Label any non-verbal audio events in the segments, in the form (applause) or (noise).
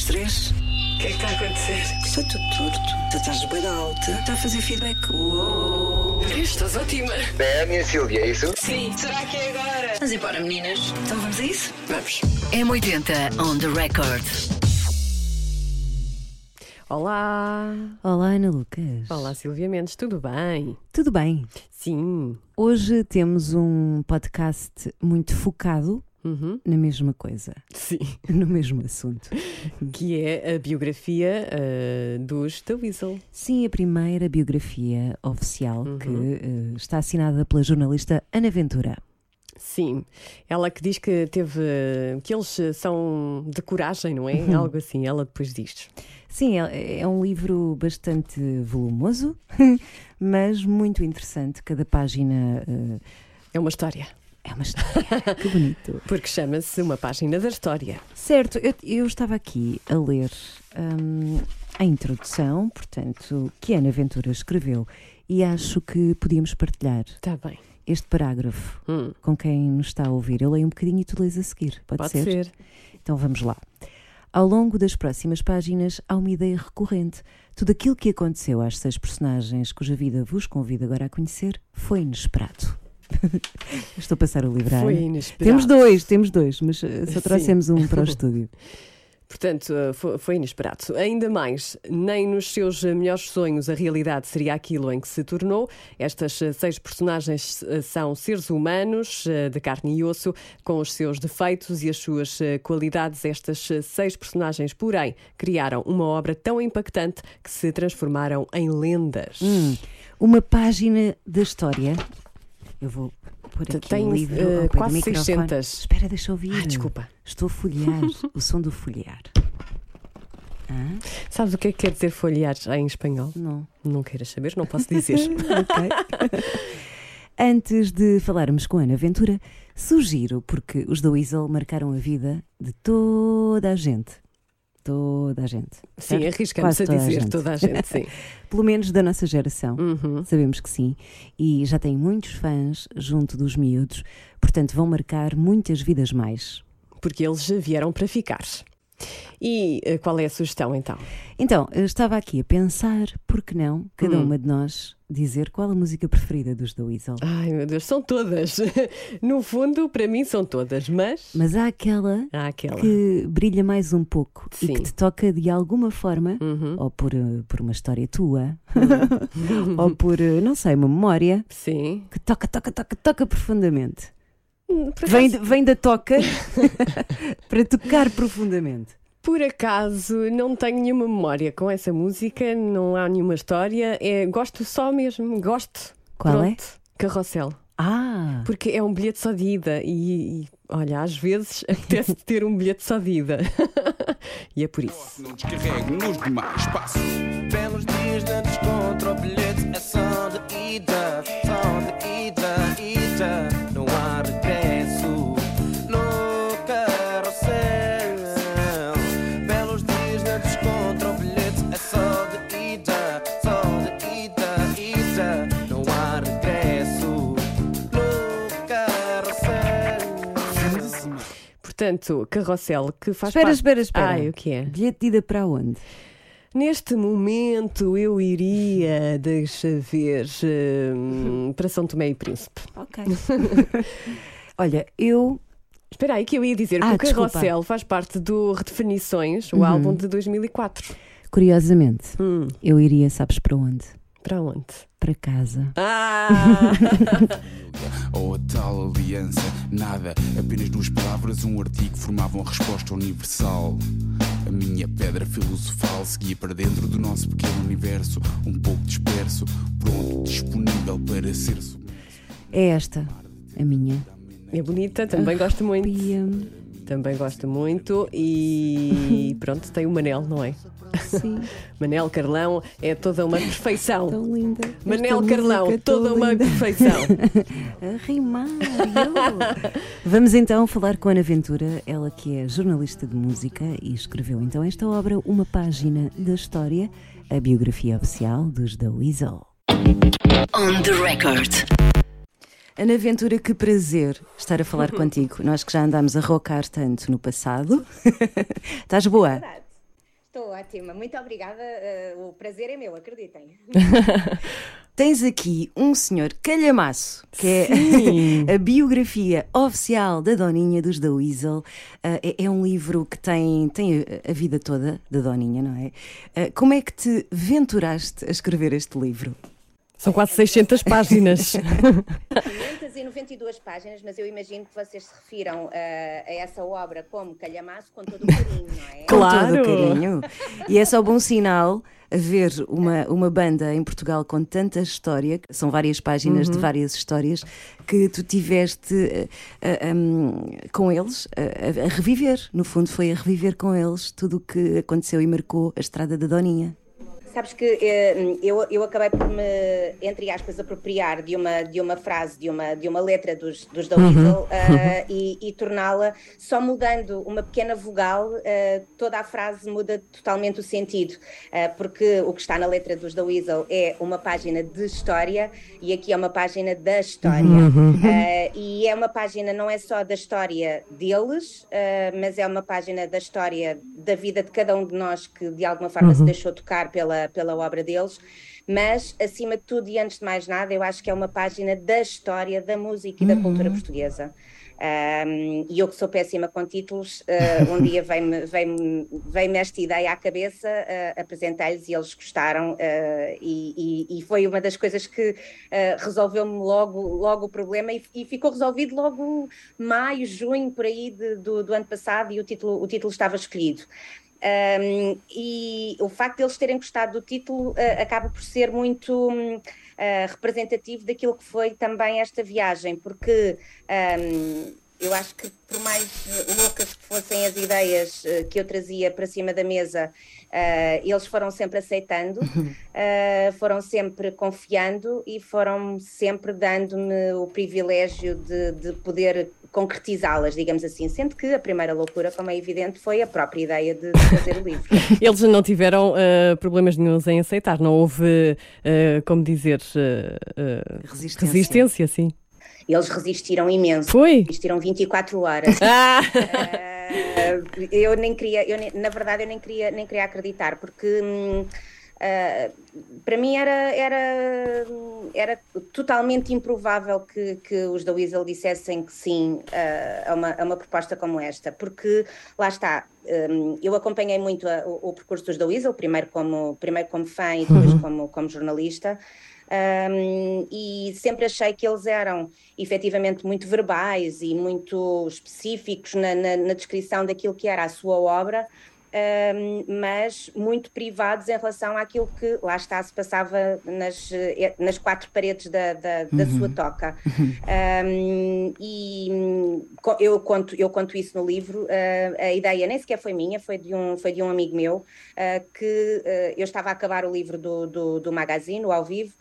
das três. O que é que está a acontecer? Está tudo torto. Tu estás bem alta. Está a fazer feedback. Uou. Estás ótima. É a minha Silvia, é isso? Sim. Será que é agora? Vamos embora, meninas. Então vamos a isso? Vamos. M80 on the record. Olá! Olá, Ana Lucas. Olá, Silvia Mendes, tudo bem? Tudo bem? Sim. Hoje temos um podcast muito focado Uhum. na mesma coisa, Sim. (laughs) no mesmo assunto. Que é a biografia ah, dos The Weasel. Sim, a primeira biografia oficial Uhum. que eh, está assinada pela jornalista Ana Ventura. Sim. Ela que diz que teve. que eles são de coragem, não é? Uhum. Algo assim, ela depois diz. Sim, é, é um livro bastante volumoso, (laughs) mas muito interessante. Cada página eh, É uma história. É uma história. (laughs) que bonito. Porque chama-se Uma Página da História. Certo, eu, eu estava aqui a ler hum, a introdução, portanto, que Ana Ventura escreveu, e acho que podíamos partilhar Está bem. este parágrafo Hum, com quem nos está a ouvir. Eu leio um bocadinho e tu lês a seguir. Pode, pode ser. Então vamos lá. Ao longo das próximas páginas há uma ideia recorrente. Tudo aquilo que aconteceu às seis personagens cuja vida vos convido agora a conhecer foi inesperado. (laughs) Estou a passar o livro Foi inesperado. Temos dois, temos dois, mas eh, só Sim. trouxemos um para o (laughs) estúdio. Portanto, fo- foi inesperado. Ainda mais, nem nos seus melhores sonhos a realidade seria aquilo em que se tornou. Estas uh, seis personagens são seres humanos, de carne e osso, com os seus defeitos e as suas qualidades. Estas seis personagens, porém, criaram uma obra tão impactante que se transformaram em lendas. Hum, uma página da história. Eu vou pôr aqui Tem, o livro ao do quase microfone. 600. Espera, deixa eu ouvir. Ah, desculpa. Estou a folhear. (laughs) o som do folhear. Ah, Sabes o que é que quer dizer folhear em espanhol? não. Não queiras saber, não posso dizer. (laughs) ok. (laughs) Antes de falarmos com a Ana Ventura, sugiro, porque os da Weasel marcaram a vida de toda a gente. Toda a gente. sim, arriscamos a dizer toda a gente, sim. (laughs) Pelo menos da nossa geração. Uhum. Sabemos que sim. E já tem muitos fãs junto dos miúdos, portanto vão marcar muitas vidas mais. porque eles vieram para ficar. E eh, qual é a sugestão então? Então, eu estava aqui a pensar, por que não, cada Hum. uma de nós dizer qual a música preferida dos The Weasel. Ai meu Deus, são todas. (laughs) No fundo, para mim são todas, mas Mas há aquela há aquela. que brilha mais um pouco e Sim. que te toca de alguma forma, Uhum. ou por, eh, por uma história tua, (laughs) ou por, eh, não sei, uma memória, Sim. que toca, toca, toca, toca profundamente. Hum, Vem, de- vem da toca (laughs) para tocar profundamente. por acaso não tenho nenhuma memória com essa música, não há nenhuma história. É, gosto só mesmo, gosto. Qual é? Pronto. Carrossel. Ah, Porque é um bilhete só de ida e, e, olha, às vezes (laughs) apetece ter um bilhete só de ida. (laughs) e é por isso. Não descarregue nos demais espaços. Belos dias de desconto, o bilhete é só de ida, só de ida, ida. Portanto, carrossel que faz espera, parte. espera, espera. Ai, o que é? Bilhete de ida para onde? Neste momento eu iria, deixa ver, hum, (laughs) para São Tomé e Príncipe. Ok. (laughs) Olha, eu. Espera aí que eu ia dizer Ah, que o desculpa. Carrossel faz parte do Redefinições, o Uhum. álbum de 2004. Curiosamente, Hum, eu iria, sabes para onde? para onde? Para casa. Ah! (laughs) Ou a tal aliança, nada, apenas duas palavras, um artigo formavam a resposta universal. A minha pedra filosofal seguia para dentro do nosso pequeno universo, um pouco disperso, pronto, disponível para ser submerso. É esta, a minha. é bonita, também gosto muito. Também gosto muito e pronto, tem o Manel, não é? Sim, Manel Carlão é toda uma perfeição. tão linda. Manel Carlão, é toda uma linda. perfeição. (laughs) A rimar. Vamos então falar com Ana Ventura, ela que é jornalista de música e escreveu então esta obra, uma página da história, a biografia oficial dos The Weasel. On the record. Ana Ventura, que prazer estar a falar (laughs) contigo. Nós que já andámos a rocar tanto no passado. (laughs) Estás boa? Estou ótima, muito obrigada. eh, o prazer é meu, acreditem. (laughs) Tens aqui um senhor calhamaço, que é (laughs) a biografia oficial da Doninha dos da Weasel. Ah, é, é um livro que tem, tem a- vida toda da Doninha, não é? Ah, como é que te venturaste a escrever este livro? São quase 600 páginas. (laughs) 592 páginas, mas eu imagino que vocês se refiram eh, a essa obra como calhamaço com todo o carinho, não é? Com Claro. todo o carinho. E é só bom sinal ver uma, uma banda em Portugal com tanta história, que são várias páginas de várias histórias, que tu tiveste eh, eh, um, com eles a, a- a reviver. No fundo, foi a reviver com eles tudo o que aconteceu e marcou a estrada da Doninha. Sabes que eh, eu, eu acabei por me, entre aspas, apropriar de uma, de uma frase, de uma, de uma letra dos, dos da Weasel eh, e, e torná-la, só mudando uma pequena vogal, eh, toda a frase muda totalmente o sentido, eh, porque o que está na letra dos da Weasel é uma página de história e aqui é uma página da história. Eh, e é uma página, não é só da história deles, mas é uma página da história da vida de cada um de nós que de alguma forma se deixou tocar pela, pela obra deles. Mas, acima de tudo e antes de mais nada, eu acho que é uma página da história da música e da cultura portuguesa. Um, e eu que sou péssima com títulos, uh, um dia veio-me veio veio esta ideia à cabeça, uh, apresentei-lhes e eles gostaram, uh, e, e- e foi uma das coisas que resolveu-me logo, logo o problema e, e ficou resolvido logo maio, junho, por aí de- do, do ano passado, e o título, o título estava escolhido. Um, e o facto de eles terem gostado do título uh, acaba por ser muito uh, representativo daquilo que foi também esta viagem, porque um, eu acho que por mais uh, loucas que fossem as ideias uh, que eu trazia para cima da mesa, uh, eles foram sempre aceitando, uh, foram sempre confiando e foram sempre dando-me o privilégio de, de poder concretizá-las, digamos assim, sendo que a primeira loucura, como é evidente, foi a própria ideia de, de fazer o livro. (laughs) Eles não tiveram ah, problemas nenhums em aceitar, não houve, ah, como dizer, ah, Resistência. resistência, sim. Eles resistiram imenso. Foi? Resistiram 24 horas. Ah! (laughs) Eu nem queria, eu nem- na verdade eu nem queria, nem queria acreditar, porque hum, ah, para mim era, era, era totalmente improvável que, que os da Weasel dissessem que sim ah, a, uma, a uma proposta como esta, porque lá está, hum, eu acompanhei muito a- o, o percurso dos da Weasel, primeiro como, primeiro como fã e depois como, como jornalista. Um, e sempre achei que eles eram efetivamente muito verbais e muito específicos na, na- na descrição daquilo que era a sua obra, um, mas muito privados em relação àquilo que lá está se passava nas, eh, nas quatro paredes da, da, da sua toca. (laughs) Um, e hum, eu conto, eu conto isso no livro. uh, a ideia nem sequer foi minha, foi de um, foi de um amigo meu uh, que uh, eu estava a acabar o livro do, do, do magazine, ao vivo,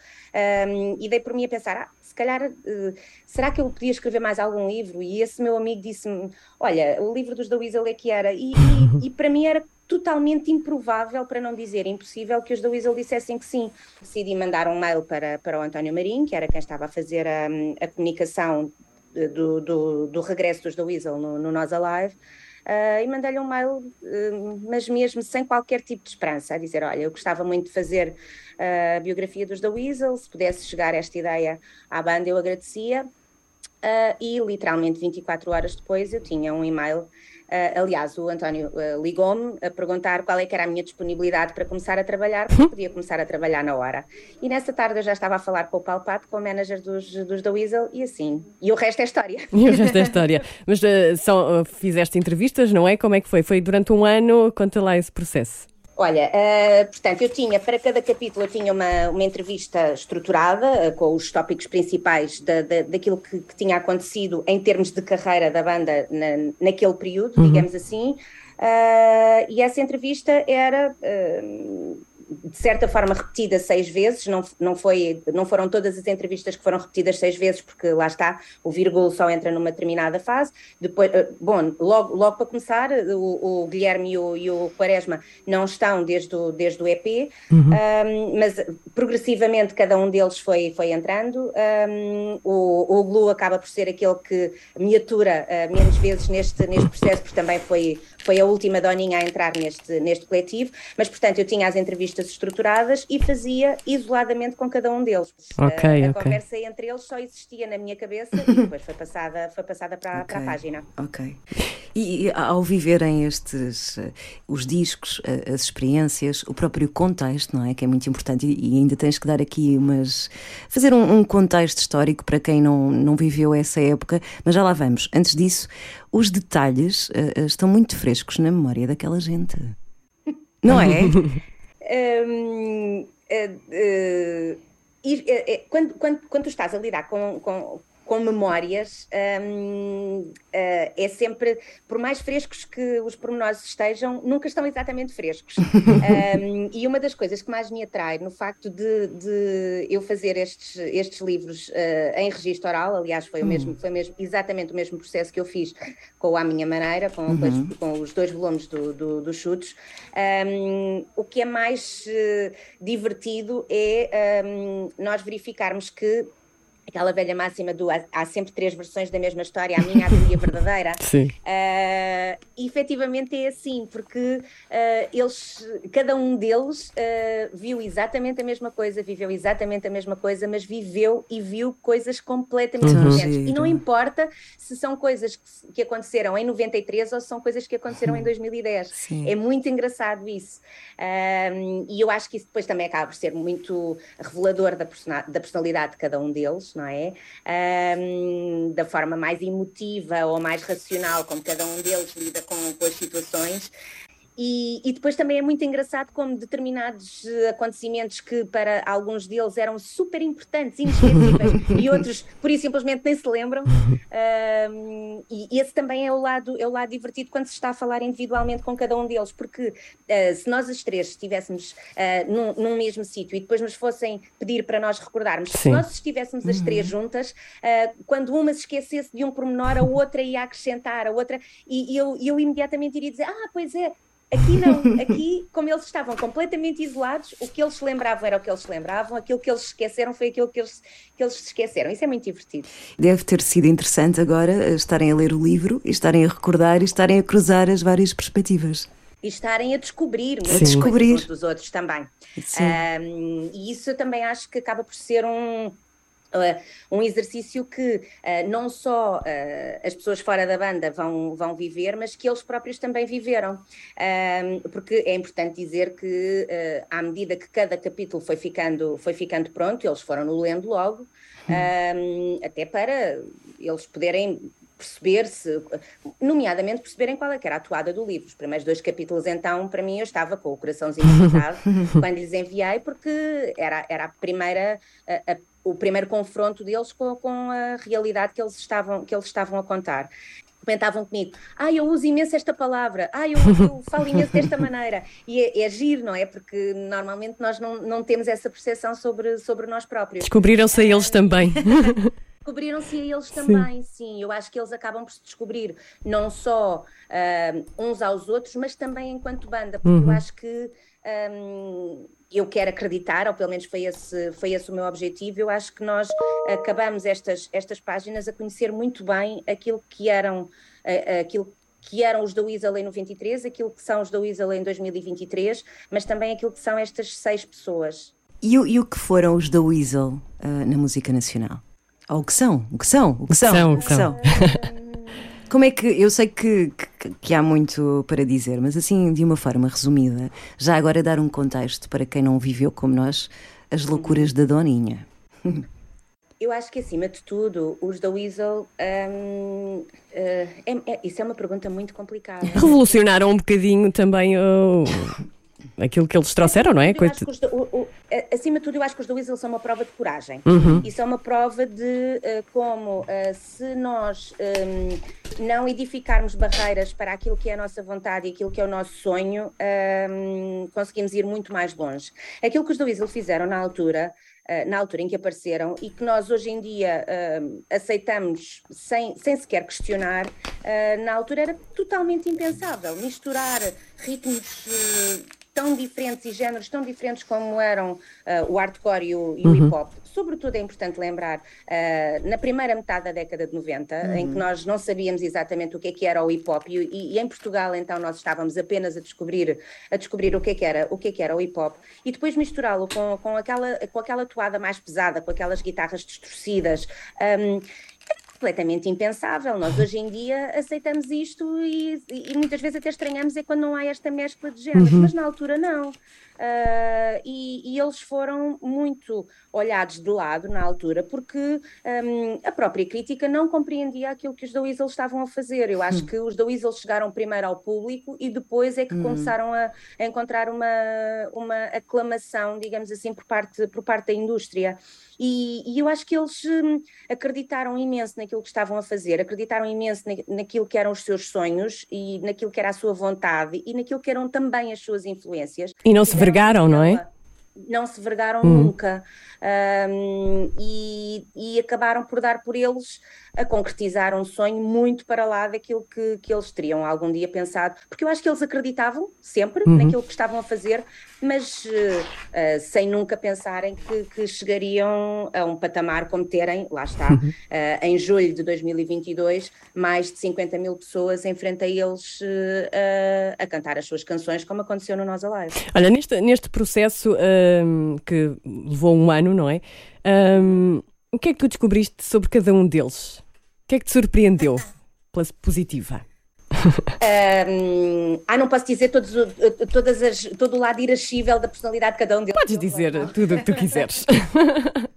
um, e dei por mim a pensar: ah, calhar, uh, será que eu podia escrever mais algum livro? E esse meu amigo disse-me: Olha, o livro dos da Weasel é que era. E, e, (laughs) e para mim era totalmente improvável, para não dizer impossível, que os da Weasel dissessem que sim. Decidi mandar um mail para, para o António Marinho, que era quem estava a fazer a, a comunicação eh, do, do, do regresso dos da Weasel no, no Nós Alive. Ah, e mandei-lhe um mail, eh, mas mesmo sem qualquer tipo de esperança, a dizer: Olha, eu gostava muito de fazer ah, a biografia dos da Weasel, se pudesse chegar esta ideia à banda, eu agradecia. E literalmente 24 horas depois eu tinha um e-mail. Ah, aliás, o António ah, ligou-me a perguntar qual é que era a minha disponibilidade para começar a trabalhar, porque podia começar a trabalhar na hora. E nessa tarde eu já estava a falar com o Paulo Pato, com o manager dos, dos da Weasel, e assim. E o resto é história. (laughs) E o resto da história. Mas ah, são, fizeste entrevistas, não é? Como é que foi? Foi durante um ano? Conta lá esse processo. Olha, eh, portanto, eu tinha, para cada capítulo, eu tinha uma, uma entrevista estruturada, eh, com os tópicos principais da, da- daquilo que, que tinha acontecido em termos de carreira da banda na- naquele período, digamos assim. Eh, e essa entrevista era de certa forma repetida seis vezes, não, não, foi, não foram todas as entrevistas que foram repetidas seis vezes, porque lá está, o vírgula só entra numa determinada fase. Depois, eh, bom, logo, logo para começar, o, o Guilherme e o, e o, Quaresma não estão desde o, desde o EP, uhum. um, mas progressivamente cada um deles foi, foi entrando. Um, o, o Glu acaba por ser aquele que me atura uh, menos vezes neste, neste processo, porque também foi, foi a última doninha a entrar neste, neste coletivo, mas portanto eu tinha as entrevistas estruturadas e fazia isoladamente com cada um deles. Okay, a, a okay. conversa entre eles só existia na minha cabeça e depois foi passada, foi passada para, okay, para a página. Ok. E, e ao viverem estes, uh, os discos, uh, as experiências, o próprio contexto, não é? Que é muito importante e, e ainda tens que dar aqui umas. fazer um, um contexto histórico para quem não, não viveu essa época, mas já lá vamos. Antes disso, os detalhes uh, estão muito frescos na memória daquela gente. Não é? (laughs) um, uh, uh, quando, quando, quando tu estás a lidar com, com, com memórias, um, uh, é sempre, por mais frescos que os pormenores estejam, nunca estão exatamente frescos. (laughs) um, e uma das coisas que mais me atrai no facto de, de eu fazer estes, estes livros uh, em registro oral, aliás, foi, o hum. mesmo, foi mesmo, exatamente o mesmo processo que eu fiz com A Minha Maneira, com, uhum. com, com os dois volumes do, do, dos chutes, um, o que é mais uh, divertido é nós verificarmos que aquela velha máxima do há, há, sempre três versões da mesma história, a minha, a tua e a verdadeira. (laughs) Sim. Uh, e efetivamente é assim, porque uh, eles, cada um deles uh, viu exatamente a mesma coisa, viveu exatamente a mesma coisa, mas viveu e viu coisas completamente uhum. diferentes. E não importa se são coisas que, que, aconteceram em 93 ou se são coisas que aconteceram uhum. em 2010. Sim. É muito engraçado isso. e eu acho que isso depois também acaba por ser muito revelador da, da personalidade de cada um deles não é? Um, da forma mais emotiva ou mais racional, como cada um deles lida com, com as situações. E, e, depois também é muito engraçado como determinados eh, acontecimentos que para alguns deles eram super importantes, inesquecíveis, e (laughs) outros por isso simplesmente nem se lembram. Um, e esse também é o, lado, é o lado divertido quando se está a falar individualmente com cada um deles, porque uh, se nós as três estivéssemos uh, num, num, mesmo sítio e depois nos fossem pedir para nós recordarmos, Sim. se nós estivéssemos as três uhum. juntas, uh, quando uma se esquecesse de um pormenor, a outra ia acrescentar, a outra, e, e eu, eu imediatamente iria dizer: Ah, pois é Aqui não, (laughs) aqui, como eles estavam completamente isolados, o que eles se lembravam era o que eles se lembravam, aquilo que eles esqueceram foi aquilo que eles, que eles se esqueceram. Isso é muito divertido. Deve ter sido interessante agora eh, estarem a ler o livro, e estarem a recordar e estarem a cruzar as várias perspectivas. E estarem a descobrir a descobrir. dos outros também. Um, e isso eu também acho que acaba por ser um um exercício que uh, não só uh, as pessoas fora da banda vão, vão viver, mas que eles próprios também viveram. porque é importante dizer que, à medida que cada capítulo foi ficando, foi ficando pronto, eles foram no lendo logo, hum. até para eles poderem perceber-se, nomeadamente perceberem qual é que era a atuada do livro. Os primeiros dois capítulos, então, para mim, eu estava com o coraçãozinho apertado (laughs) quando lhes enviei, porque era, era a primeira, a, a o primeiro confronto deles com, com, a realidade que eles estavam, que eles estavam a contar. Comentavam comigo, ah, eu uso imenso esta palavra, ah, eu, eu falo imenso desta maneira. E é, é giro, não é? Porque normalmente nós não, não temos essa percepção sobre, sobre nós próprios. Descobriram-se a eles também. (laughs) descobriram-se a eles também, sim. sim. Eu acho que eles acabam por se descobrir não só uh, uns aos outros, mas também enquanto banda, porque uhum. eu acho que um, eu quero acreditar, ou pelo menos foi esse, foi esse o meu objetivo, eu acho que nós acabamos estas, estas páginas a conhecer muito bem aquilo que eram, aquilo que eram os da Weasel em 93, aquilo que são os da Weasel em 2023, mas também aquilo que são estas seis pessoas. E, e o que foram os da Weasel uh, na música nacional? Ou o que são? O que são? O que são? O que são? O que são? (laughs) Como é que. Eu sei que, que, que, há muito para dizer, mas assim, de uma forma resumida, já agora dar um contexto para quem não viveu como nós as loucuras da Doninha. (laughs) Eu acho que, acima de tudo, os da Weasel. Hum, é, é, isso é uma pergunta muito complicada. (laughs) Revolucionaram um bocadinho também o, (laughs) aquilo que eles trouxeram, não é? Eu acho que os o, acima de tudo, eu acho que os The Weasel são uma prova de coragem. Uhum. E são uma prova de eh, como, eh, se nós hum, não edificarmos barreiras para aquilo que é a nossa vontade e aquilo que é o nosso sonho, hum, conseguimos ir muito mais longe. Aquilo que os The Weasel fizeram na altura, eh, na altura em que apareceram e que nós hoje em dia hum, aceitamos sem, sem sequer questionar, eh, na altura era totalmente impensável. Misturar ritmos. eh, tão diferentes e géneros tão diferentes como eram ah, o hardcore e o, e o hip hop. Sobretudo é importante lembrar, ah, na primeira metade da década de 90, em que nós não sabíamos exatamente o que é que era o hip hop, e, e- e em Portugal então nós estávamos apenas a descobrir, a descobrir o, que é que era, o que é que era o hip hop, e depois misturá-lo com, com, aquela, com aquela toada mais pesada, com aquelas guitarras distorcidas. ahm, completamente impensável. Nós hoje em dia aceitamos isto e, e muitas vezes até estranhamos é quando não há esta mescla de géneros, mas na altura não. Ah, e, e eles foram muito olhados de lado na altura porque hum, a própria crítica não compreendia aquilo que os da Weasel estavam a fazer. Eu acho que os da Weasel chegaram primeiro ao público e depois é que começaram a, a encontrar uma, uma aclamação, digamos assim, por parte, por parte da indústria. E, e eu acho que eles hum, acreditaram imenso naquilo que estavam a fazer, acreditaram imenso na, naquilo que eram os seus sonhos e naquilo que era a sua vontade e naquilo que eram também as suas influências. E não se Fizeram vergaram, não é? Não se vergaram nunca. Ahm, e, e acabaram por dar por eles a concretizar um sonho muito para lá daquilo que, que eles teriam algum dia pensado. Porque eu acho que eles acreditavam sempre naquilo que estavam a fazer, mas eh, sem nunca pensarem que, que chegariam a um patamar como terem, lá está, eh, em julho de 2022, mais de 50 mil pessoas em frente a eles a, cantar as suas canções, como aconteceu no Nós Alive. Olha, neste, neste processo hum, que levou um ano, não é? Hum, o que é que tu descobriste sobre cada um deles? O que é que te surpreendeu pela positiva? Ahm, ah, não posso dizer todos, todas as, todo o lado irascível da personalidade de cada um deles. Podes dizer tudo o que tu quiseres. (laughs)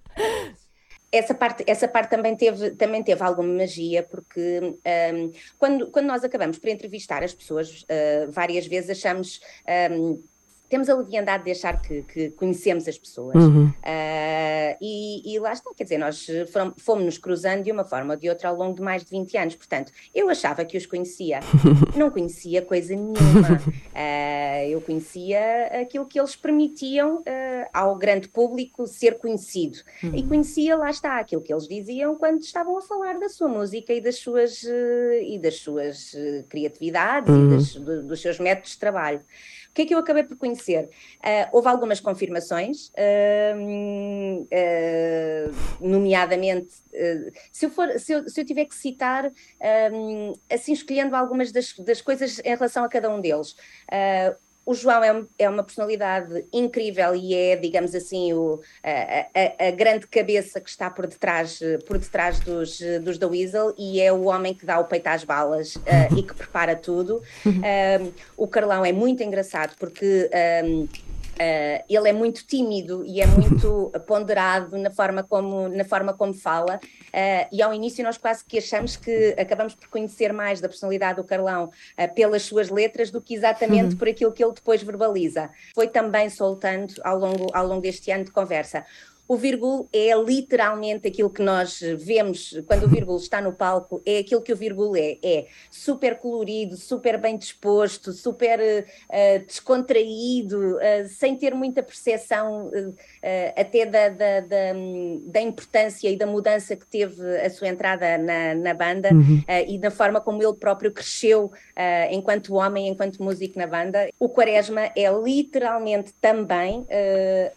essa parte, essa parte também, teve, também teve alguma magia, porque ahm, quando, quando nós acabamos por entrevistar as pessoas, ah, várias vezes achamos. ahm, temos a leviandade de achar que, que conhecemos as pessoas. Ah, e, e lá está, quer dizer, nós fom- fomos-nos cruzando de uma forma ou de outra ao longo de mais de 20 anos. Portanto, eu achava que os conhecia. (laughs) Não conhecia coisa nenhuma. Ah, eu conhecia aquilo que eles permitiam ah, ao grande público ser conhecido. E conhecia, lá está, aquilo que eles diziam quando estavam a falar da sua música e das suas, e das suas criatividades e das- do- dos seus métodos de trabalho. O que é que eu acabei por conhecer? Ah, houve algumas confirmações, hum, ah, nomeadamente, se, eu for, se, eu, se eu tiver que citar, assim escolhendo algumas das, das coisas em relação a cada um deles. O João é, um- é uma personalidade incrível e é, digamos assim, o, a, a- a grande cabeça que está por detrás, por detrás dos, dos da Weasel e é o homem que dá o peito às balas eh, e que prepara tudo. (laughs) Um, o Carlão é muito engraçado porque. um, Uh, ele é muito tímido e é muito (laughs) ponderado na forma como, na forma como fala, uh, e ao início nós quase que achamos que acabamos por conhecer mais da personalidade do Carlão uh, pelas suas letras do que exatamente por aquilo que ele depois verbaliza. Foi também soltando ao longo, ao longo deste ano de conversa. O Virgul é literalmente aquilo que nós vemos quando o Virgul está no palco, é aquilo que o Virgul é. É super colorido, super bem disposto, super eh, descontraído, eh, sem ter muita percepção eh, até da, da, da, da importância e da mudança que teve a sua entrada na, na banda eh, e da forma como ele próprio cresceu enquanto homem, enquanto músico na banda. O Quaresma é literalmente também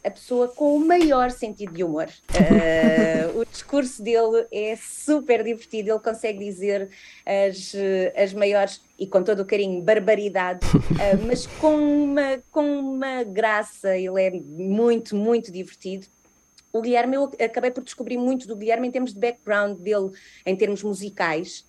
a pessoa com o maior sentido de humor. (laughs) Eh, o discurso dele é super divertido, ele consegue dizer as, as maiores, e com todo o carinho, barbaridades, (laughs) eh, mas com uma, com uma graça, ele é muito, muito divertido. O Guilherme, eu acabei por descobrir muito do Guilherme em termos de background dele, em termos musicais.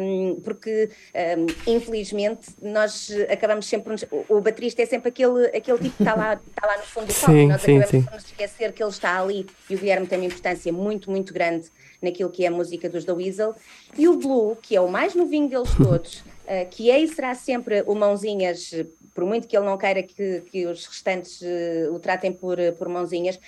Um, porque um, infelizmente nós acabamos sempre. O, o baterista é sempre aquele, aquele tipo que está lá, está (laughs) lá no fundo do palco. Nós sim, acabamos sim. por nos esquecer que ele está ali e o Guilherme tem uma importância muito, muito grande naquilo que é a música dos The Weasel. E o Blue, que é o mais novinho deles (laughs) todos, uh, que é e será sempre o Mãozinhas, por muito que ele não queira que, que os restantes uh, o tratem por, por Mãozinhas,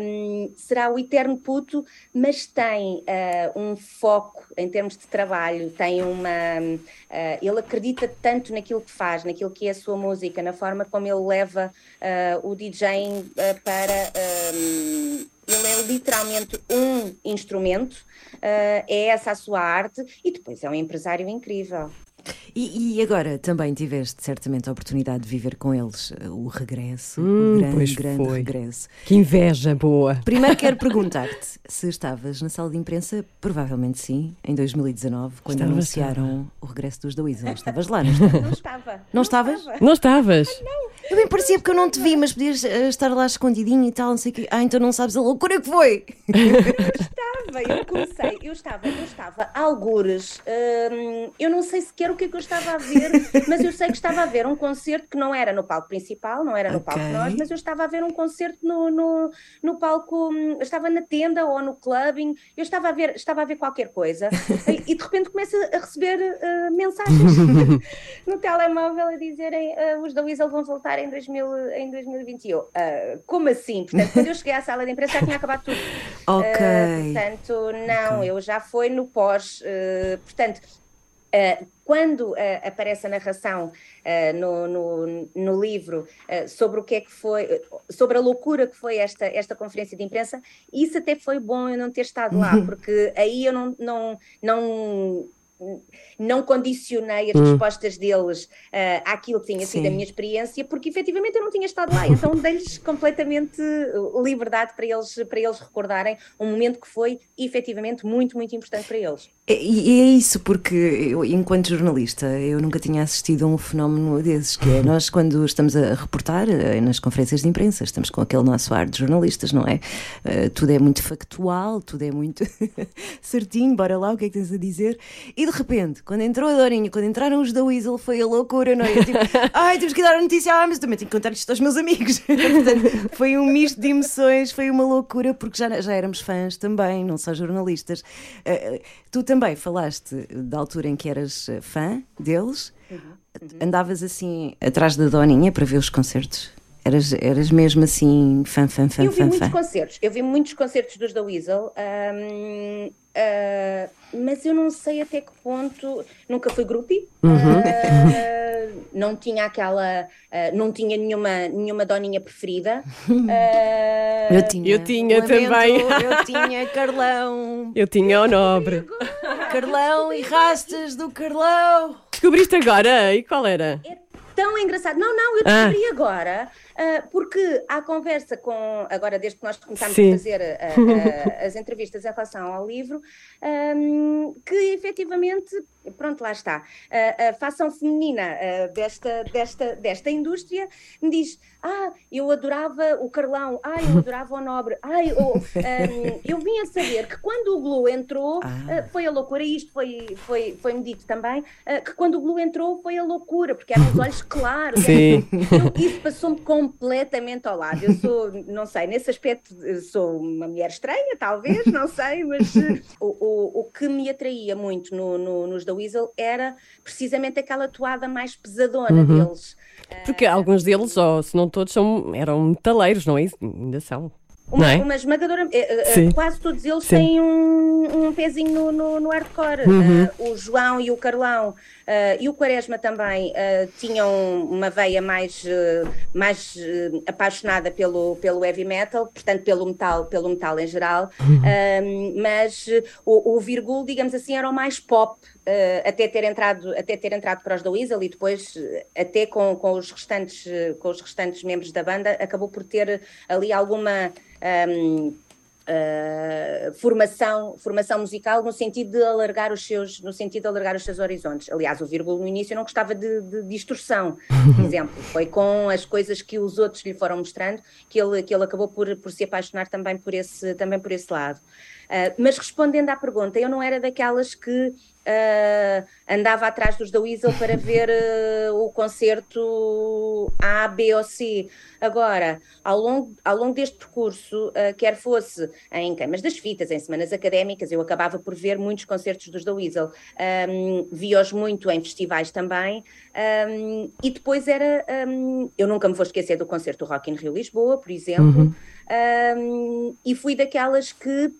um, será o eterno puto, mas tem uh, um foco em termos de trabalho, tem uma. Uh, ele acredita tanto naquilo que faz, naquilo que é a sua música, na forma como ele leva uh, o DJ para. Um, ele é literalmente um instrumento, é essa a sua arte e depois é um empresário incrível. E, e, agora também tiveste certamente a oportunidade de viver com eles uh, o regresso, hum, o grande, pois grande foi. regresso. Que inveja boa! Primeiro quero perguntar-te (laughs) se estavas na sala de imprensa, provavelmente sim, em 2019, quando Estava, anunciaram estava. o regresso dos The Weasel. Estavas lá, não estavas? Não estava. Não, não estavas? Estava. Não estavas? Eu bem parecia porque eu não te vi, mas podias uh, estar lá escondidinho e tal, não sei o quê. Ah, então não sabes a loucura que foi! estava, eu comecei, eu estava, eu estava a algures, hum, eu não sei sequer o que é que eu estava a ver, mas eu sei que estava a ver um concerto que não era no palco principal, não era no Ok. palco nós, mas eu estava a ver um concerto no, no, no palco, hum, estava na tenda ou no clubbing, eu estava a ver, estava a ver qualquer coisa e, de repente começo a receber uh, mensagens (laughs) no telemóvel a dizerem uh, os da Weasel vão voltar em, 2000, em 2021. Uh, como assim? Portanto, quando eu cheguei à sala de imprensa já tinha acabado tudo. Ok. Uh, portanto, não, Ok. eu já fui no pós. uh, portanto, quando uh, aparece a narração uh, no, no, no livro sobre o que é que foi, sobre a loucura que foi esta, esta conferência de imprensa, isso até foi bom eu não ter estado lá, porque aí eu não. não, não não condicionei as respostas deles uh, àquilo que tinha sido Sim. a minha experiência, porque efetivamente eu não tinha estado lá, então dei-lhes completamente liberdade para eles, para eles recordarem um momento que foi efetivamente muito, muito importante para eles. E, e é isso, porque eu, enquanto jornalista, eu nunca tinha assistido a um fenómeno desses, que é (laughs) nós, quando estamos a reportar eh, nas conferências de imprensa, estamos com aquele nosso ar de jornalistas, não é? Eh, tudo é muito factual, tudo é muito (laughs) certinho, bora lá, o que é que tens a dizer? E de repente, quando entrou a Dorinha, quando entraram os da Weasel, foi a loucura, não é? Eu, tipo, (laughs) ai, temos que dar a notícia, ah, mas eu também tenho que contar isto aos meus amigos. Portanto, foi um misto de emoções, foi uma loucura, porque já, já éramos fãs também, não só jornalistas. Eh, tu também falaste da altura em que eras eh, fã deles, andavas assim atrás da Doninha para ver os concertos. Eras, eras mesmo assim fã, fã, fã, eu vi fã, muitos fã. concertos, eu vi muitos concertos dos da Weasel, hum, ah, mas eu não sei até que ponto, nunca fui groupie, ah, não tinha aquela, ah, não tinha nenhuma, nenhuma doninha preferida. (laughs) Eu tinha, Eu tinha Lamento, também. Eu tinha Carlão, (laughs) Eu tinha o nobre. Carlão e rastas do Carlão. Descobriste agora? E qual era? É tão engraçado. Não, não, eu Ah. descobri agora, ah, porque há conversa com, agora desde que nós começámos Sim. a fazer ah, ah, as entrevistas em relação ao livro, ahm, que efetivamente, pronto, lá está, a, a facção feminina ah, desta, desta, desta indústria me diz, ah, eu adorava o Carlão, ah, eu adorava o Nobre, ah, eu, ahm, eu vim a saber que quando o Blue entrou, Ah. ah, foi a loucura, e isto foi, foi, foi-me dito também, ah, que quando o Blue entrou foi a loucura, porque eram os olhos claros. Sim. Eu- isso passou-me completamente ao lado. Eu sou, (laughs) não sei, nesse aspecto sou uma mulher estranha, talvez, não sei, mas eh, o, o, o que me atraía muito no, no- nos da Weasel era precisamente aquela toada mais pesadona deles. Porque alguns deles, ou se não todos, são, eram metaleiros, não é isso? Ainda são. Uma, é? uma esmagadora. eh, eh. Quase todos eles Sim. têm um, um pezinho no, no, no hardcore. Uhum. Eh, o João e o Carlão eh, e o Quaresma também tinham uma veia mais, mais apaixonada pelo, pelo heavy metal, portanto, pelo metal, pelo metal em geral. Um, mas o, o Virgul, digamos assim, era o mais pop. Eh, até ter entrado até ter entrado para os da Weasel e depois eh, até com, com os restantes eh, com os restantes membros da banda acabou por ter ali alguma ahm, ah, formação, formação musical no sentido de alargar os seus, no sentido de alargar os seus horizontes. Aliás, o vírgula no início não gostava de, de distorção, por (laughs) exemplo. Foi com as coisas que os outros lhe foram mostrando que ele, que ele acabou por, por se apaixonar também por esse, também por esse lado. Uh, mas respondendo à pergunta, eu não era daquelas que uh, andava atrás dos da Weasel para ver uh, o concerto A, B ou C. Agora, ao longo, ao longo deste percurso, quer fosse em queimas das fitas, em semanas académicas, eu acabava por ver muitos concertos dos da Weasel. Um, Vi-os muito em festivais também. Um, e depois era. Um, eu nunca me vou esquecer do concerto do Rock in Rio Lisboa, por exemplo. Uhum. Um, e fui daquelas que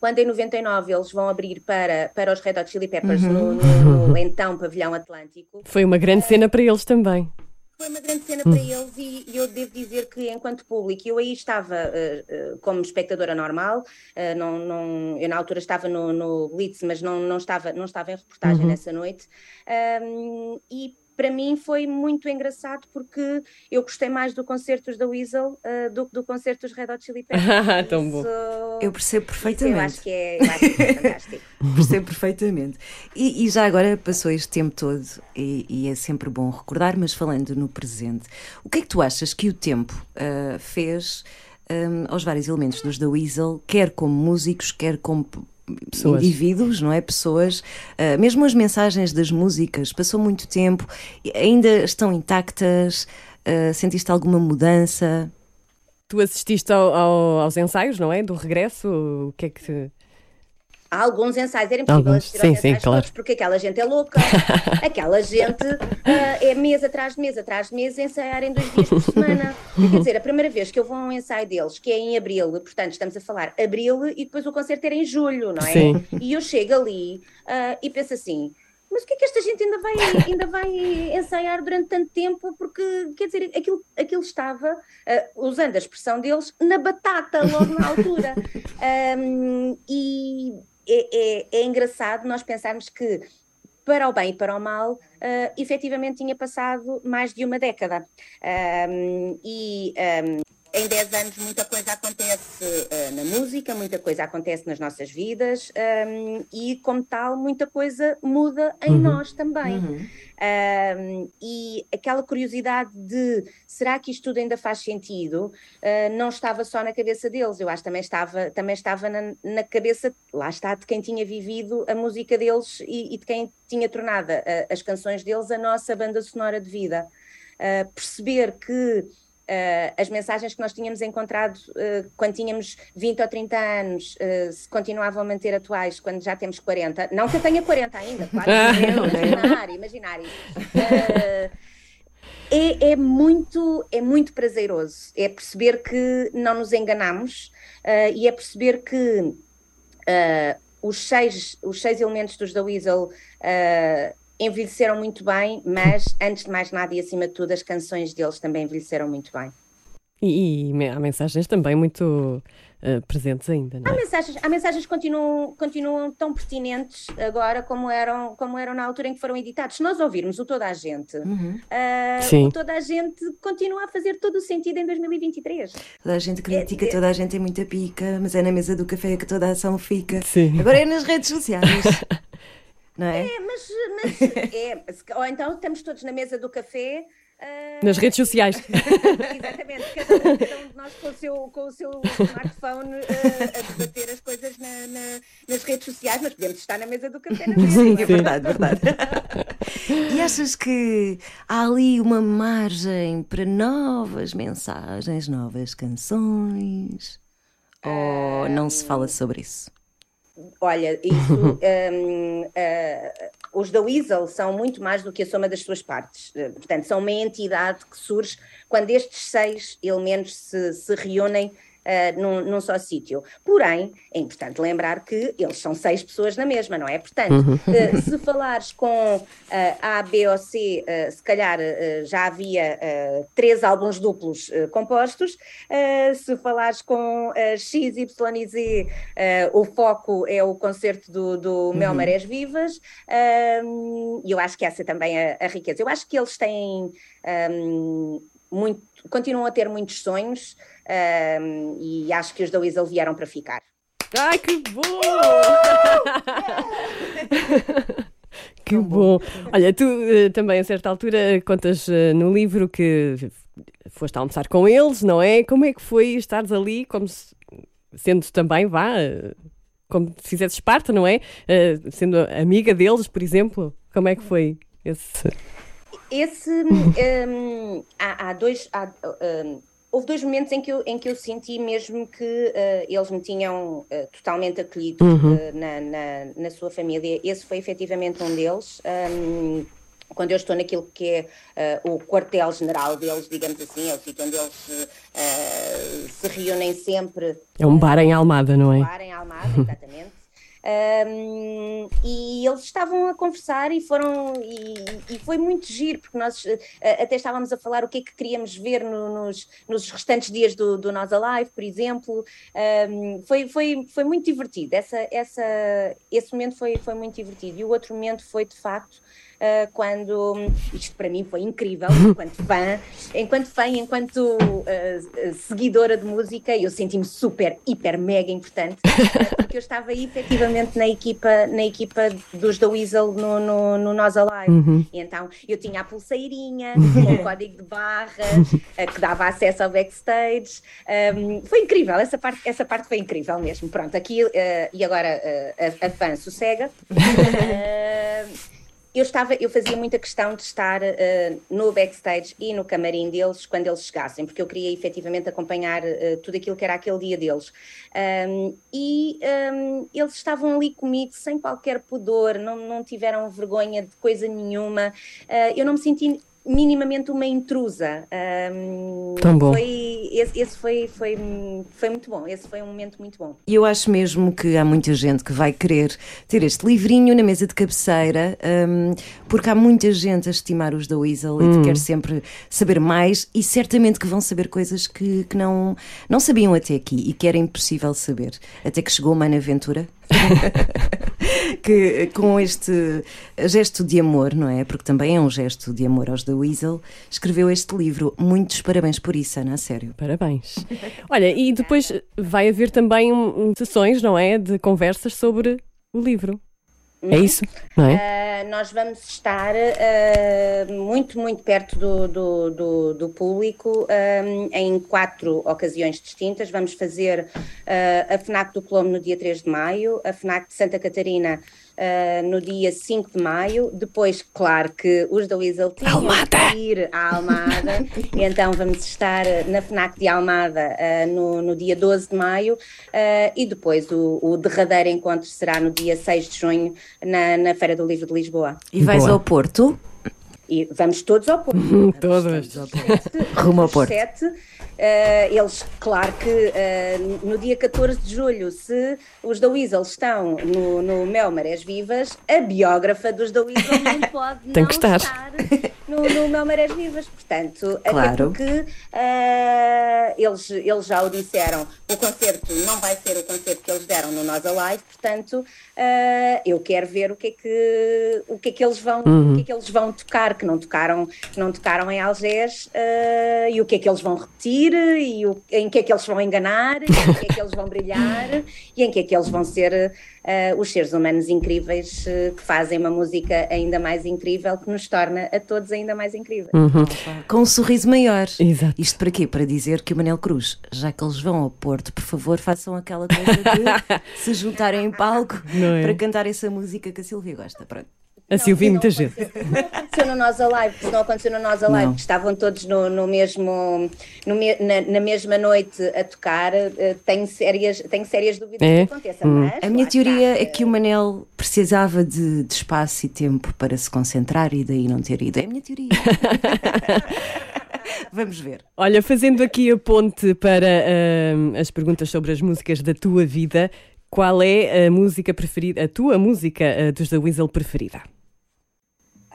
quando em 99 eles vão abrir para, para os Red Hot Chili Peppers uhum. no, no, no, (laughs) então pavilhão Atlântico. Foi uma grande uh, cena para eles também. Foi uma grande cena para eles e, e, eu devo dizer que enquanto público, eu aí estava uh, uh, como espectadora normal, não, não, eu na altura estava no, no Blitz, mas não, não, estava, não estava em reportagem uhum. nessa noite, um, e para mim foi muito engraçado porque eu gostei mais do concerto da Weasel uh, do que do concerto dos Red Hot Chili (laughs) Peppers. Tão bom. Eu percebo perfeitamente. eu acho que é, acho que é fantástico. (laughs) percebo perfeitamente. E, e, já agora passou este tempo todo e, e, é sempre bom recordar, mas falando no presente, o que é que tu achas que o tempo uh, fez um, aos vários elementos dos da Weasel, quer como músicos, quer como Pessoas. indivíduos, não é? Pessoas, uh, mesmo as mensagens das músicas, passou muito tempo, ainda estão intactas, uh, sentiste alguma mudança? Tu assististe ao, ao, aos ensaios, não é? Do regresso, o que é que Há alguns ensaios, era impossível alguns. assistir sim, aos ensaios sim, claro. porque aquela gente é louca, (laughs) aquela gente uh, é mês atrás de mês atrás de mês ensaiar em dois dias por semana. (laughs) Quer dizer, a primeira vez que eu vou a um ensaio deles, que é em abril, portanto estamos a falar abril e depois o concerto era em julho, não é? Sim. E eu chego ali uh, e penso assim, mas o que é que esta gente ainda vai, ainda vai ensaiar durante tanto tempo? Porque, quer dizer, aquilo, aquilo estava, uh, usando a expressão deles, na batata logo na altura. (laughs) Um, e é, é, é engraçado nós pensarmos que para o bem e para o mal, uh, efetivamente tinha passado mais de uma década. Um, e um, em 10 anos muita coisa acontece uh, na música, muita coisa acontece nas nossas vidas um, e, como tal, muita coisa muda em uhum. nós também. Uhum. Um, e aquela curiosidade de será que isto tudo ainda faz sentido uh, não estava só na cabeça deles, eu acho que também estava, também estava na, na cabeça, lá está, de quem tinha vivido a música deles e, e de quem tinha tornado a, as canções deles a nossa banda sonora de vida. Uh, perceber que Uh, as mensagens que nós tínhamos encontrado uh, quando tínhamos 20 ou 30 anos uh, se continuavam a manter atuais quando já temos 40. Não que eu tenha 40 ainda, (laughs) claro. não, imaginar, imaginar é, é, muito, é muito prazeroso. É perceber que não nos enganamos e é perceber que os, seis, os seis elementos dos da Weasel envelheceram muito bem, mas antes de mais nada e acima de tudo, as canções deles também envelheceram muito bem. E, e há mensagens também muito uh, presentes ainda, não é? Há mensagens, há mensagens que continuam, continuam tão pertinentes agora como eram, como eram na altura em que foram editados. Se nós ouvirmos o Toda a Gente, uhum. uh, o Toda a Gente continua a fazer todo o sentido em 2023. Toda a gente critica, é, é... toda a gente tem muita pica, mas é na mesa do café que toda a ação fica. Sim. Agora é nas redes sociais. (laughs) não é? É, mas, mas é, ou então estamos todos na mesa do café. Uh... Nas redes sociais. (laughs) Exatamente, cada um, cada um, de nós com o seu, com o seu smartphone uh, a debater as coisas na, na, nas redes sociais, mas podemos estar na mesa do café na mesa. Sim, é verdade, verdade. (laughs) e achas que há ali uma margem para novas mensagens, novas canções? Ou não se fala sobre isso? Olha, (laughs) isso, um, uh, uh, os da Weasel são muito mais do que a soma das suas partes. Uh, portanto, são uma entidade que surge quando estes seis elementos se, se reúnem uh, num, num, só sítio. Porém, é importante lembrar que eles são seis pessoas na mesma, não é? Portanto, uhum. uh, se falares com uh, A, B ou C, se calhar já havia três álbuns duplos compostos. se falares com X, Y e Z, o foco é o concerto do, do Mel uhum. Marés Vivas. E eu acho que essa também é a riqueza. Eu acho que eles têm. Um, muito, continuam a ter muitos sonhos um, e acho que os da Weasel vieram para ficar. Ai, que bom! (laughs) que bom! Olha, tu uh, também a certa altura contas uh, no livro que foste almoçar com eles, não é? Como é que foi estares ali, como se, sendo também, vá, uh, como se fizesses parte, não é? Eh, sendo amiga deles, por exemplo. Como é que foi esse. Esse. hum, há, há dois. há, hum, houve dois momentos em que eu, em que eu senti mesmo que eh, eles me tinham eh, totalmente acolhido eh, na, na, na sua família. Esse foi efetivamente um deles. hum, quando eu estou naquilo que é o quartel-general deles, digamos assim, é o sítio onde eles se reúnem sempre É um bar em Almada, não é? bar em Almada, exatamente. Um, e eles estavam a conversar e foram e, e foi muito giro porque nós uh, até estávamos a falar o que é que queríamos ver no- nos, nos restantes dias do, do Nós Alive, por exemplo. Um, foi, foi, foi muito divertido. Essa, essa, esse momento foi, foi muito divertido. E o outro momento foi de facto uh, quando isto para mim foi incrível, enquanto fã, enquanto fã, e enquanto uh, seguidora de música, eu senti-me super, hiper, mega importante, uh, porque eu estava aí efetivamente na equipa, na equipa dos da Weasel no, no, no Nós Alive. E então eu tinha a pulseirinha, com o código de barras, uh, que dava acesso ao backstage. Um, foi incrível, essa parte, essa parte foi incrível mesmo. Pronto, aqui e agora a, a fã sossega. (laughs) Eu estava, eu fazia muita questão de estar uh, no backstage e no camarim deles quando eles chegassem, porque eu queria efetivamente acompanhar uh, tudo aquilo que era aquele dia deles. Um, e um, eles estavam ali comigo sem qualquer pudor, não, não tiveram vergonha de coisa nenhuma. Uh, eu não me senti minimamente uma intrusa. Um, Tão bom. Foi, esse esse foi, foi, foi muito bom, esse foi um momento muito bom. E eu acho mesmo que há muita gente que vai querer ter este livrinho na mesa de cabeceira, hum, porque há muita gente a estimar os da Weasel e que quer sempre saber mais e certamente que vão saber coisas que, que não, não sabiam até aqui e que era impossível saber. Até que chegou uma Ana Ventura. (laughs) que com este gesto de amor, não é? Porque também é um gesto de amor aos da Weasel, escreveu este livro. Muitos parabéns por isso, Ana, a sério. Parabéns. Olha, e depois vai haver também sessões, não é? De conversas sobre o livro. É isso, não é? Uh, nós vamos estar uh, muito, muito perto do, do, do, do público um, em quatro ocasiões distintas. Vamos fazer uh, a FNAC do Colombo no dia 3 de maio, a FNAC de Santa Catarina no dia 5 de maio. Depois, claro que os da Weasel tinham Almada. que ir à Almada, e então vamos estar na FNAC de Almada no, no dia 12 de maio. e depois o, o derradeiro encontro será no dia 6 de junho na, na Feira do Livro de Lisboa. E vais Boa. ao Porto? E vamos todos ao Porto. Todos. (laughs) Rumo ao Porto. Sete, eh, eles, claro que eh, no dia 14 de julho, se os da Weasel estão no, no Mel Marés Vivas, a biógrafa dos da Weasel (laughs) não pode Tem não que estar. (laughs) no, no Mel Marés Vivas. Portanto, até Claro. porque eh, eles, eles já o disseram, o concerto não vai ser o concerto que eles deram no Nós Alive, portanto, eh, eu quero ver o que é que, o que, é que eles vão, o que é que eles vão tocar, que não tocaram, não tocaram em Algés, eh, e o que é que eles vão repetir, e o- em que é que eles vão enganar, e em que é que eles vão brilhar, e em que é que eles vão ser os seres humanos incríveis que fazem uma música ainda mais incrível, que nos torna a todos ainda mais incríveis. Com um sorriso maior. Exato. Isto para quê? Para dizer que o Manel Cruz, já que eles vão ao Porto, por favor, façam aquela coisa de (laughs) se juntarem em palco é? para cantar essa música que a Silvia gosta. Pronto. Assim eu vi muita gente. Não aconteceu no Nós Alive, se não aconteceu no Nós Alive, Não. que estavam todos no, no mesmo, no me- na, na mesma noite a tocar, eh, tenho sérias, tenho sérias dúvidas É? que aconteça. Mas, A minha teoria está. é que o Manel precisava de, de espaço e tempo para se concentrar e daí não ter ido. É a minha teoria. (laughs) Vamos ver. Olha, fazendo aqui a ponte para ahm, as perguntas sobre as músicas da tua vida, qual é a música preferida, a tua música ah, dos The Weasel preferida?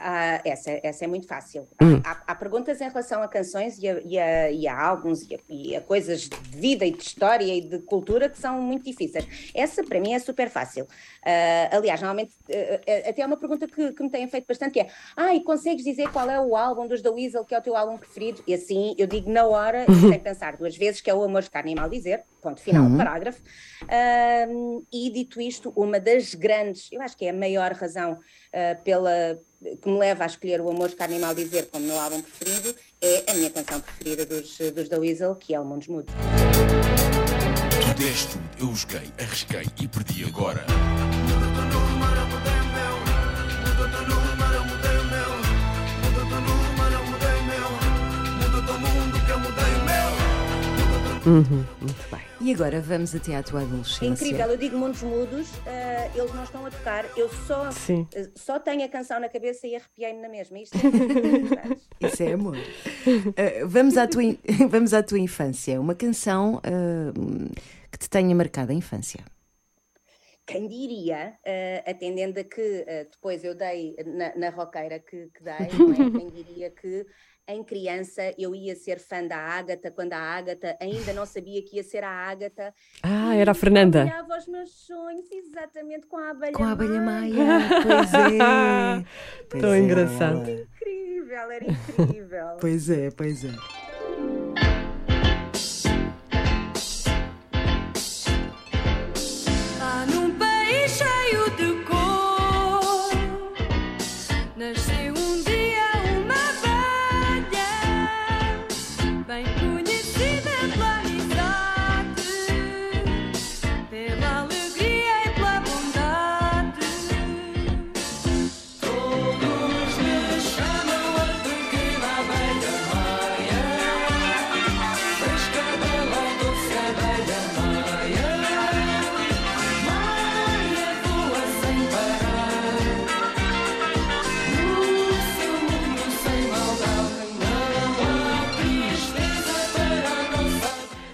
Ah, essa, essa é muito fácil. Hum. Há, há perguntas em relação a canções e a, e a- e a álbuns e a, e a coisas de vida e de história e de cultura que são muito difíceis. Essa, para mim, é super fácil. Ah, aliás, normalmente, eh, até é uma pergunta que, que me têm feito bastante, que é ah, e consegues dizer qual é o álbum dos The Weasel que é o teu álbum preferido? E assim, eu digo na hora, e (laughs) sem pensar duas vezes, que é o Amor de Carne e Mal Dizer, ponto final, parágrafo. Ahm, e dito isto, uma das grandes, eu acho que é a maior razão ah, pela que me leva a escolher o Amor de Carne e Mal Dizer como meu álbum preferido é a minha canção preferida dos, dos The Weasel, que é o Mundos Mudos. deste tudo, eu joguei, arrisquei e perdi agora. Uhum. E agora vamos até à tua adolescência. É incrível, eu digo mundos mudos, ah, eles não estão a tocar, eu só, Sim. ah, só tenho a canção na cabeça e arrepiei-me na mesma. Isto é. (laughs) Isso é amor. Uh, vamos, à tua, in- (laughs) vamos à tua infância. Uma canção uh, que te tenha marcado a infância. Quem diria, atendendo a que depois eu dei na, na roqueira que, que dei, não é? (laughs) quem diria que em criança eu ia ser fã da Ágata, quando a Ágata ainda não sabia que ia ser a Ágata. Ah, e era a Fernanda. Olhava os meus sonhos exatamente com a abelha Com a abelha Maia. Maia. Pois é. (laughs) Pois Tão é, engraçado. ela- Incrível, era incrível. Pois é, pois é.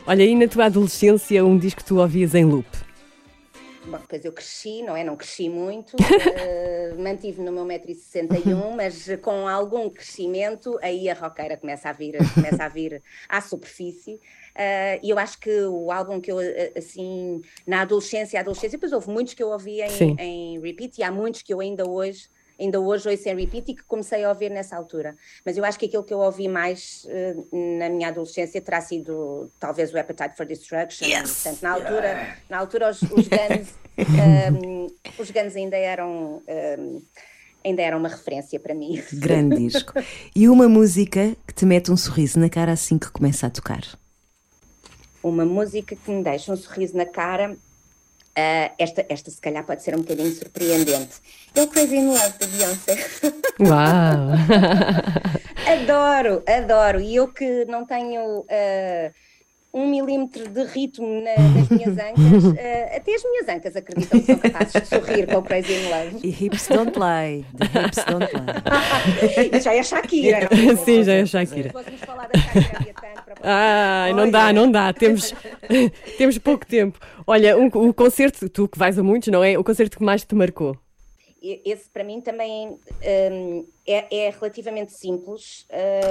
Olha, e na tua adolescência, um disco que tu ouvias em loop? Bom, depois eu cresci, não é? Não cresci muito, (laughs) eh, mantive no meu 1,61m, (laughs) mas com algum crescimento, aí a roqueira começa a vir, começa a vir à superfície. Eh, E eu acho que o álbum que eu, eh, assim, na adolescência, adolescência, depois houve muitos que eu ouvia Sim. em, em repeat e há muitos que eu ainda hoje. Ainda hoje ouço em repeat e que comecei a ouvir nessa altura. Mas eu acho que aquilo que eu ouvi mais eh, na minha adolescência terá sido talvez o Appetite for Destruction. Portanto, na altura, na altura os, os Guns, (laughs) ehm, os Guns ainda eram ehm, ainda eram uma referência para mim. Grande disco. E uma música que te mete um sorriso na cara assim que começa a tocar. Uma música que me deixa um sorriso na cara. Ah, esta, esta se calhar pode ser um bocadinho surpreendente. O Crazy in Love da Beyoncé. Uau! (laughs) Adoro, adoro. E eu que não tenho ah, um milímetro de ritmo na- nas minhas (laughs) ancas, ah, até as minhas ancas acreditam que são capazes de sorrir com o Crazy in Love. E Hips Don't Lie. The Hips Don't Lie. (laughs) Já é Shakira. não é? (laughs) Sim, já é Shakira. Se falar da Shakira Ai, não dá, não dá. Temos, (laughs) temos pouco tempo. Olha, um, o concerto, tu que vais a muitos, não é? O concerto que mais te marcou? Esse para mim também hum, é, é relativamente simples,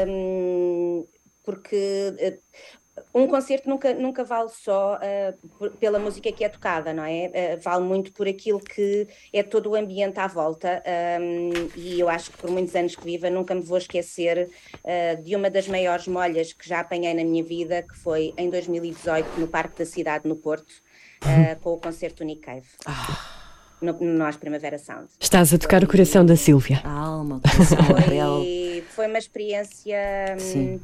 hum, porque eh, um concerto nunca, nunca vale só por- pela música que é tocada, não é? Eh, vale muito por aquilo que é todo o ambiente à volta. hum, e eu acho que por muitos anos que viva nunca me vou esquecer eh, de uma das maiores molhas que já apanhei na minha vida, que foi em 2018 no Parque da Cidade, no Porto, eh, com o concerto Unicave. No, no Nós Primavera Sound. Estás a tocar o coração da Sílvia. A alma, o coração. Foi, foi uma experiência hum, Sim.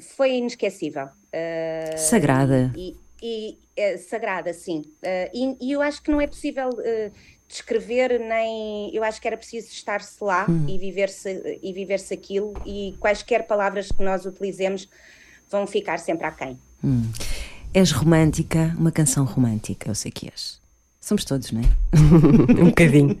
Foi inesquecível. Uh, Sagrada. E, e, eh, sagrada, sim. Uh, e, e eu acho que não é possível uh, descrever nem. Eu acho que era preciso estar-se lá Hum. e viver-se e viver-se aquilo, e quaisquer palavras que nós utilizemos vão ficar sempre aquém. És romântica, uma canção romântica, eu sei que és. Somos todos, não é? (laughs) Um bocadinho.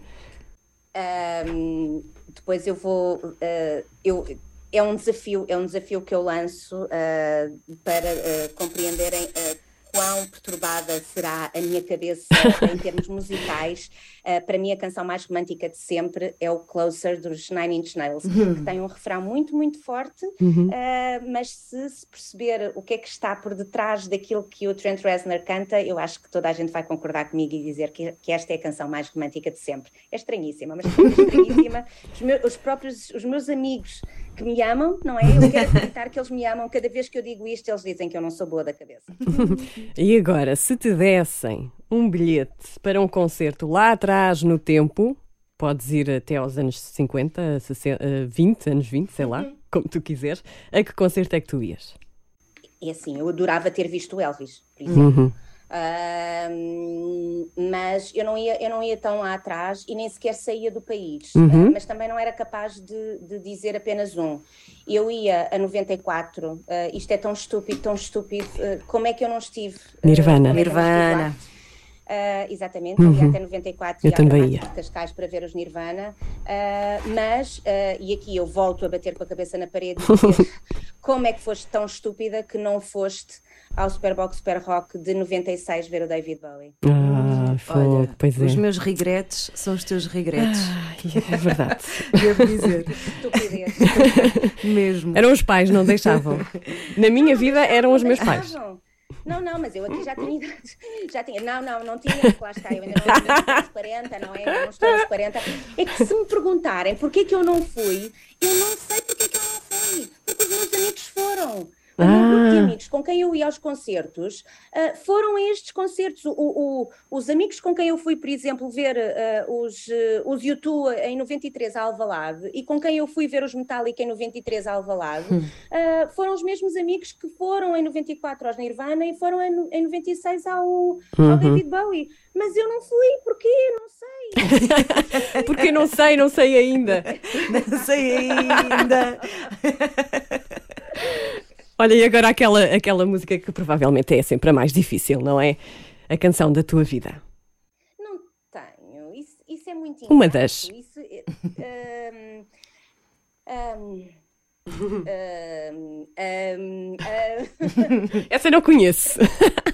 Um, depois eu vou. uh, eu, é um desafio, é um desafio que eu lanço uh, para uh, compreenderem uh, quão perturbada será a minha cabeça (laughs) em termos musicais. Para mim, a canção mais romântica de sempre é o Closer dos Nine Inch Nails, que tem um refrão muito, muito forte, uh, mas se se perceber o que é que está por detrás daquilo que o Trent Reznor canta, eu acho que toda a gente vai concordar comigo e dizer que, que esta é a canção mais romântica de sempre. É estranhíssima, mas é estranhíssima. Os, meus, os próprios, os meus amigos que me amam, não é? Eu quero acreditar que eles me amam. Cada vez que eu digo isto, eles dizem que eu não sou boa da cabeça. (laughs) E agora, se te dessem um bilhete para um concerto lá atrás no tempo, podes ir até aos anos 50, 60, eh, 20, anos 20, sei lá, como tu quiseres, a que concerto é que tu ias? É assim, eu adorava ter visto o Elvis, por exemplo. Mas eu não, ia, eu não ia tão lá atrás e nem sequer saía do país. Uhum. Ah, mas também não era capaz de, de dizer apenas um. Eu ia a 94, ah, isto é tão estúpido, tão estúpido. ah, como é que eu não estive? Nirvana. é? Nirvana. Ah, exatamente, eu ia até 94 Eu também ia. de Cascais para ver os Nirvana, Ah, mas, ah, e aqui eu volto a bater com a cabeça na parede e dizer (laughs) como é que foste tão estúpida que não foste ao Superbox Super Rock de 96 ver o David Bowie? Ah, fogo, Olha, pois é. os meus regretes são os teus regretes. Ai, é verdade. (laughs) Devo dizer. Estupidez. (laughs) Mesmo. Eram os pais, não deixavam. Na minha vida eram os meus pais. Não, não, mas eu aqui já tinha idade. Já tinha. Não, não, não tinha, lá está, eu ainda não estou nos 40, não é? Eu não estou nos 40. É que se me perguntarem porquê que eu não fui, eu não sei porquê que eu não fui. Porque os meus amigos foram. O meu grupo de Ah. amigos com quem eu ia aos concertos ah, foram a estes concertos. O- o- os amigos com quem eu fui, por exemplo, ver ah, os, ah, os U2 em 93 a Alvalade e com quem eu fui ver os Metallica em 93 a Alvalade ah, foram os mesmos amigos que foram em 94 aos Nirvana e foram em, em 96 ao, ao David Bowie. Mas eu não fui, porquê? Não sei. (laughs) Porque não sei, não sei ainda. Não sei ainda. (laughs) Olha, e agora aquela, aquela música que provavelmente é sempre a mais difícil, não é? A canção da tua vida. Não tenho. Isso, isso é muito Uma das. Isso, ahm, ahm, ahm, Essa eu não conheço.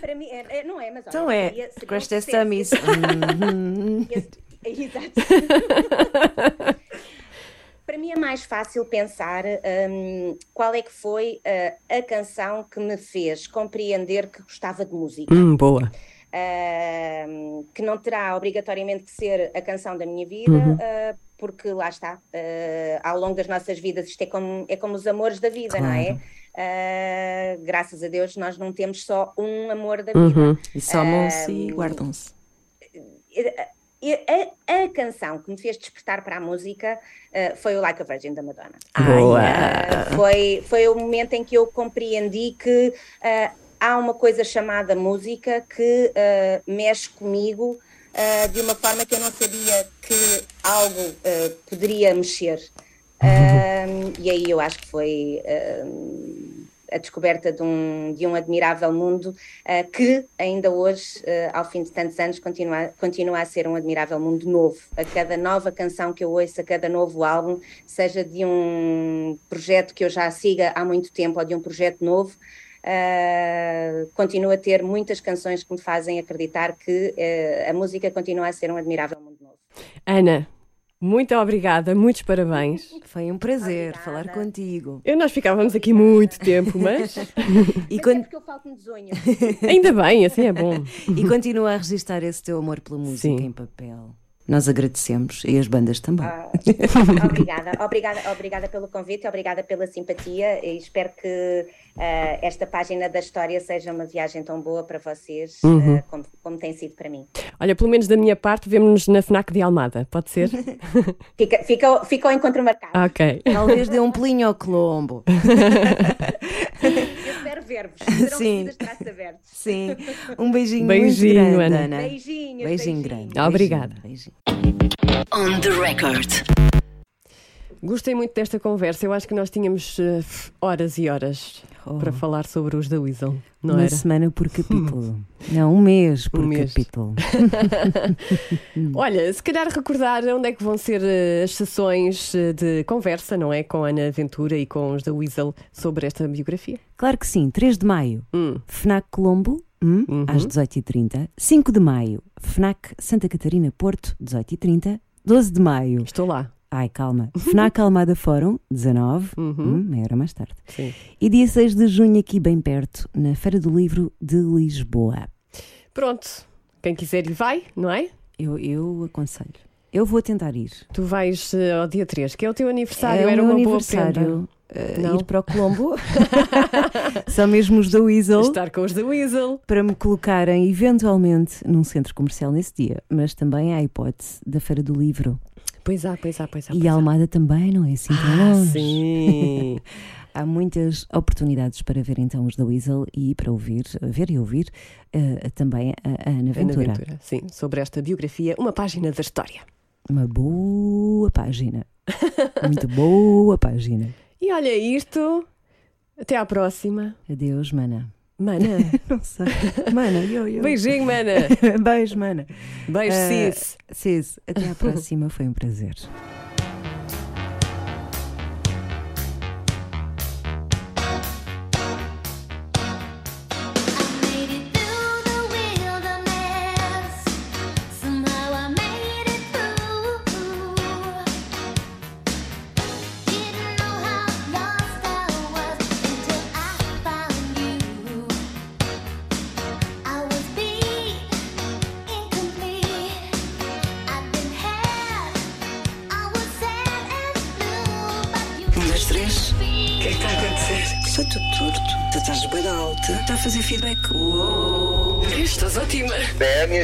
para mim, é- é- não é, mas olha, Então é. seria- seria Crash um Test. Dummies. (laughs) Exato. (laughs) Para mim é mais fácil pensar hum, qual é que foi uh, a canção que me fez compreender que gostava de música. Hum, boa. Hum, que não terá obrigatoriamente que ser a canção da minha vida, Uhum. uh, porque lá está, uh, ao longo das nossas vidas, isto é como, é como os amores da vida, não é? Uh, graças a Deus, nós não temos só um amor da vida. Uhum. E somam-se e Hum, guardam-se. A, a canção que me fez despertar para a música uh, foi o Like a Virgin da Madonna. Boa. Uh, foi, foi o momento em que eu compreendi que uh, há uma coisa chamada música que mexe comigo de uma forma que eu não sabia que algo poderia mexer. (laughs) E aí eu acho que foi um, a descoberta de um, de um admirável mundo uh, que ainda hoje, uh, ao fim de tantos anos, continua, continua a ser um admirável mundo novo. A cada nova canção que eu ouço, a cada novo álbum, seja de um projeto que eu já siga há muito tempo ou de um projeto novo, uh, a ter muitas canções que me fazem acreditar que uh, a música continua a ser um admirável mundo novo. Ana, muito obrigada, muitos parabéns. Foi um prazer Obrigada. falar contigo. Eu, nós ficávamos aqui muito tempo, mas (laughs) E, Mas é con- porque eu falto-me de zonho. ainda bem, assim é bom. e continua a registar esse teu amor pela música Sim. em papel. Nós agradecemos e as bandas também. Ah, obrigada, obrigada, obrigada pelo convite, obrigada pela simpatia e espero que ah, esta página da história seja uma viagem tão boa para vocês ah, como, como tem sido para mim. Olha, pelo menos da minha parte, vemo-nos na FNAC de Almada, pode ser? (laughs) Fica, fica, fica o encontro marcado. ok. Talvez dê um pelinho ao Colombo. (laughs) Ver-vos. (laughs) Serão Sim. abertos. (laughs) Sim. Um beijinho, Beijinho, muito grande, Ana. Ana. Beijinhos, Beijinho beijinhos. grande. Obrigada. Beijinho, beijinho. On the record. Gostei muito desta conversa. Eu acho que nós tínhamos eh, horas e horas Oh. para falar sobre os da Weasel, não Uma era? semana por (laughs) capítulo. Não, um mês por Um mês. capítulo. (laughs) Olha, se calhar recordar onde é que vão ser eh, as sessões eh, de conversa, não é? Com a Ana Ventura e com os da Weasel sobre esta biografia. Claro que sim, 3 de maio, Hum. FNAC Colombo, hum, Uhum. às 18h30. 5 de maio, FNAC Santa Catarina Porto, 18h30. 12 de maio, Estou lá. Ai calma, (laughs) FNAC Almada Fórum, 19 Uhum. hum, meia hora mais tarde. Sim. E dia 6 de junho, aqui bem perto, na Feira do Livro de Lisboa. Pronto. Quem quiser ir vai, não é? Eu, eu aconselho. Eu vou tentar ir. Tu vais eh, ao dia 3, que é o teu aniversário, é era uma boa prenda. aniversário. uh, Não? ir para o Colombo. (laughs) (laughs) São mesmo os da Weasel. Estar com os da Weasel. para me colocarem eventualmente num centro comercial nesse dia, mas também há a hipótese da Feira do Livro. Pois há, pois há, pois há. e há. Almada também, não é assim tão Ah, longe. sim. (laughs) Há muitas oportunidades para ver então os da Weasel e para ouvir, ver e ouvir eh, também a, a Ana Ana Ventura. Ventura, sim, sobre esta biografia, uma página da história. Uma boa página. (laughs) Muito boa página. E olha isto, até à próxima. Adeus, mana. Mana, (laughs) Não sei. Mana, eu, eu. beijinho, mana. (laughs) Beijo, mana. Beijo, Eh, cis. Cis, até à (laughs) próxima. Foi um prazer.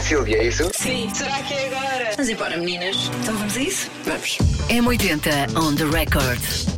Silvia, é isso? Sim, será que é agora? Vamos embora, meninas. Então vamos a isso? Vamos. M80 on the record.